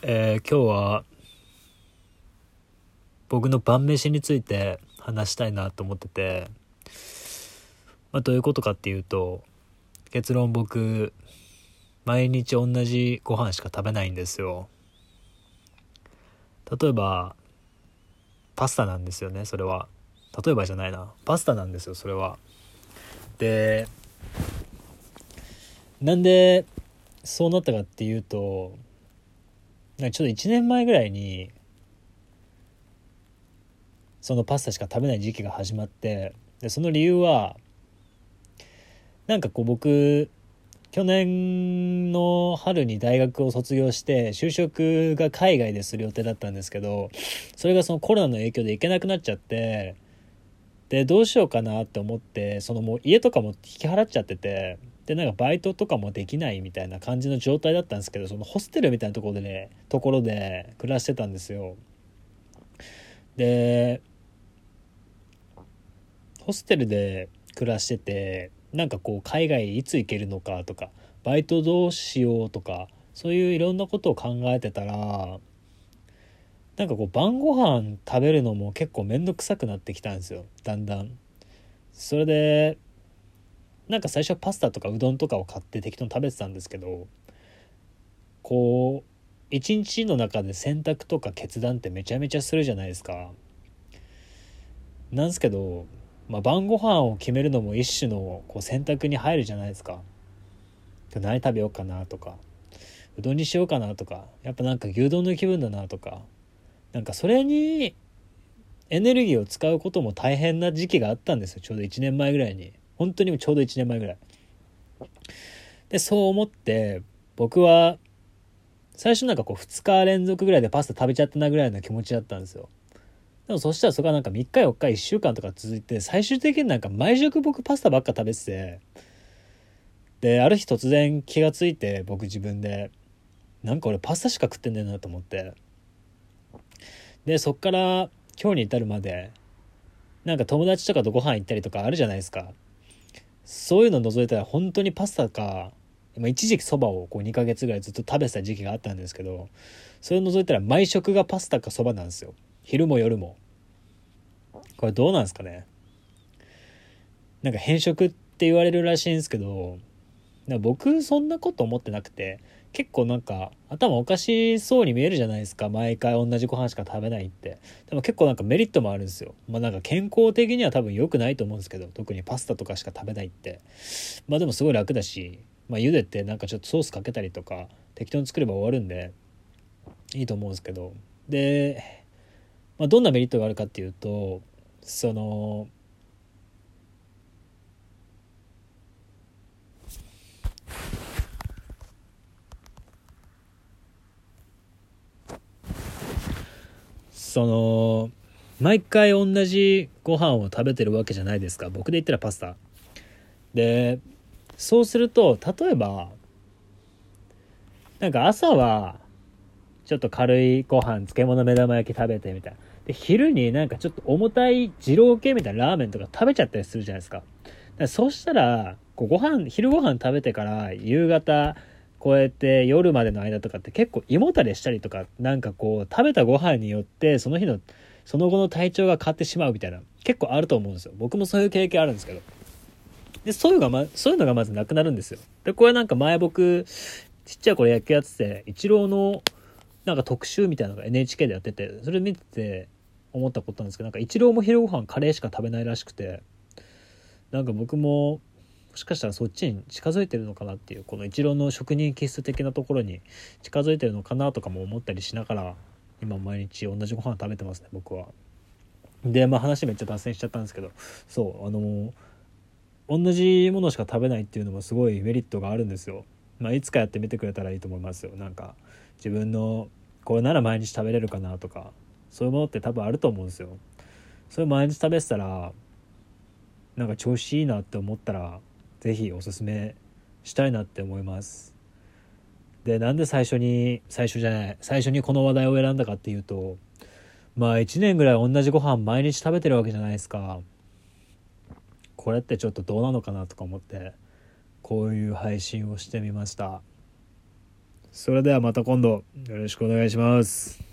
えー今日は僕の晩飯について話したいなと思ってて、まあ、どういうことかっていうと結論僕毎日同じご飯しか食べないんですよ。例えばパスタなんですよねそれは。例えばじゃないな。パスタなんですよそれは。でなんでそうなったかっていうとちょっと1年前ぐらいにそのパスタしか食べない時期が始まってでその理由はなんかこう僕去年の春に大学を卒業して就職が海外でする予定だったんですけどそれがそのコロナの影響で行けなくなっちゃってでどうしようかなって思ってそのもう家とかも引き払っちゃっててでなんかバイトとかもできないみたいな感じの状態だったんですけどそのホステルみたいなところでねところで暮らしてたんですよ。でホステルで暮らしててなんかこう海外いつ行けるのかとかバイトどうしようとかそういういろんなことを考えてたらなんかこう晩ご飯食べるのも結構面倒くさくなってきたんですよ。だんだん。それでなんか最初はパスタとかうどんとかを買って適当に食べてたんですけどこう一日の中で選択とか決断ってめちゃめちゃするじゃないですか。なんですけど、まあ、晩ご飯を決めるのも一種のこう選択に入るじゃないですか。何食べようかなとかうどんにしようかなとかやっぱなんか牛丼の気分だなとかなんかそれにエネルギーを使うことも大変な時期があったんですよ。ちょうど1年前ぐらいに。本当にちょうど1年前ぐらい。でそう思って僕は最初なんかこう2日連続ぐらいでパスタ食べちゃったなぐらいの気持ちだったんですよ。でもそしたらそこがなんか3日4日1週間とか続いて最終的になんか毎食僕パスタばっか食べててである日突然気がついて僕自分でなんか俺パスタしか食ってんねんなと思って。でそっから今日に至るまでなんか友達とかとご飯行ったりとかあるじゃないですか。そういうの除いたら本当にパスタかまあ、一時期そばをこう2ヶ月ぐらいずっと食べてた時期があったんですけどそれを除いたら毎食がパスタかそばなんですよ。昼も夜も。これどうなんですかね。なんか変色って言われるらしいんですけど僕そんなこと思ってなくて結構なんか頭おかしそうに見えるじゃないですか。毎回同じご飯しか食べないって。でも結構なんかメリットもあるんですよ。まあなんか健康的には多分良くないと思うんですけど特にパスタとかしか食べないって。まあでもすごい楽だしまあ茹でてなんかちょっとソースかけたりとか適当に作れば終わるんでいいと思うんですけど。で、まあ、どんなメリットがあるかっていうとそのその毎回同じご飯を食べてるわけじゃないですか。僕で言ったらパスタ。でそうすると例えばなんか朝はちょっと軽いご飯漬物目玉焼き食べてみたいな。で昼になんかちょっと重たい二郎系みたいなラーメンとか食べちゃったりするじゃないですか。かそうしたらこうご飯昼ご飯食べてから夕方こうやって夜までの間とかって結構胃もたれしたりとかなんかこう食べたご飯によってその日のその後の体調が変わってしまうみたいな結構あると思うんですよ。僕もそういう経験あるんですけど。でそういうのが、ま、そういうのがまずなくなるんですよ。でこれなんか前僕ちっちゃい頃野球やっててイチローのなんか特集みたいなのが NHK でやっててそれ見てて思ったことなんですけどなんかイチローも昼ご飯カレーしか食べないらしくてなんか僕もしかしたらそっちに近づいてるのかなっていうこのイチローの職人気質的なところに近づいてるのかなとかも思ったりしながら今毎日同じご飯食べてますね僕は。でまあ話めっちゃ脱線しちゃったんですけどそうあの同じものしか食べないっていうのもすごいメリットがあるんですよ。まあ、いつかやってみてくれたらいいと思いますよ。なんか自分のこれなら毎日食べれるかなとかそういうものって多分あると思うんですよ。それ毎日食べてたらなんか調子いいなって思ったら是非おすすめしたいなって思います。でなんで最初に最初じゃない最初にこの話題を選んだかっていうとまあ1年ぐらい同じご飯毎日食べてるわけじゃないですか。これってちょっとどうなのかなとか思ってこういう配信をしてみましたそれではまた今度よろしくお願いします。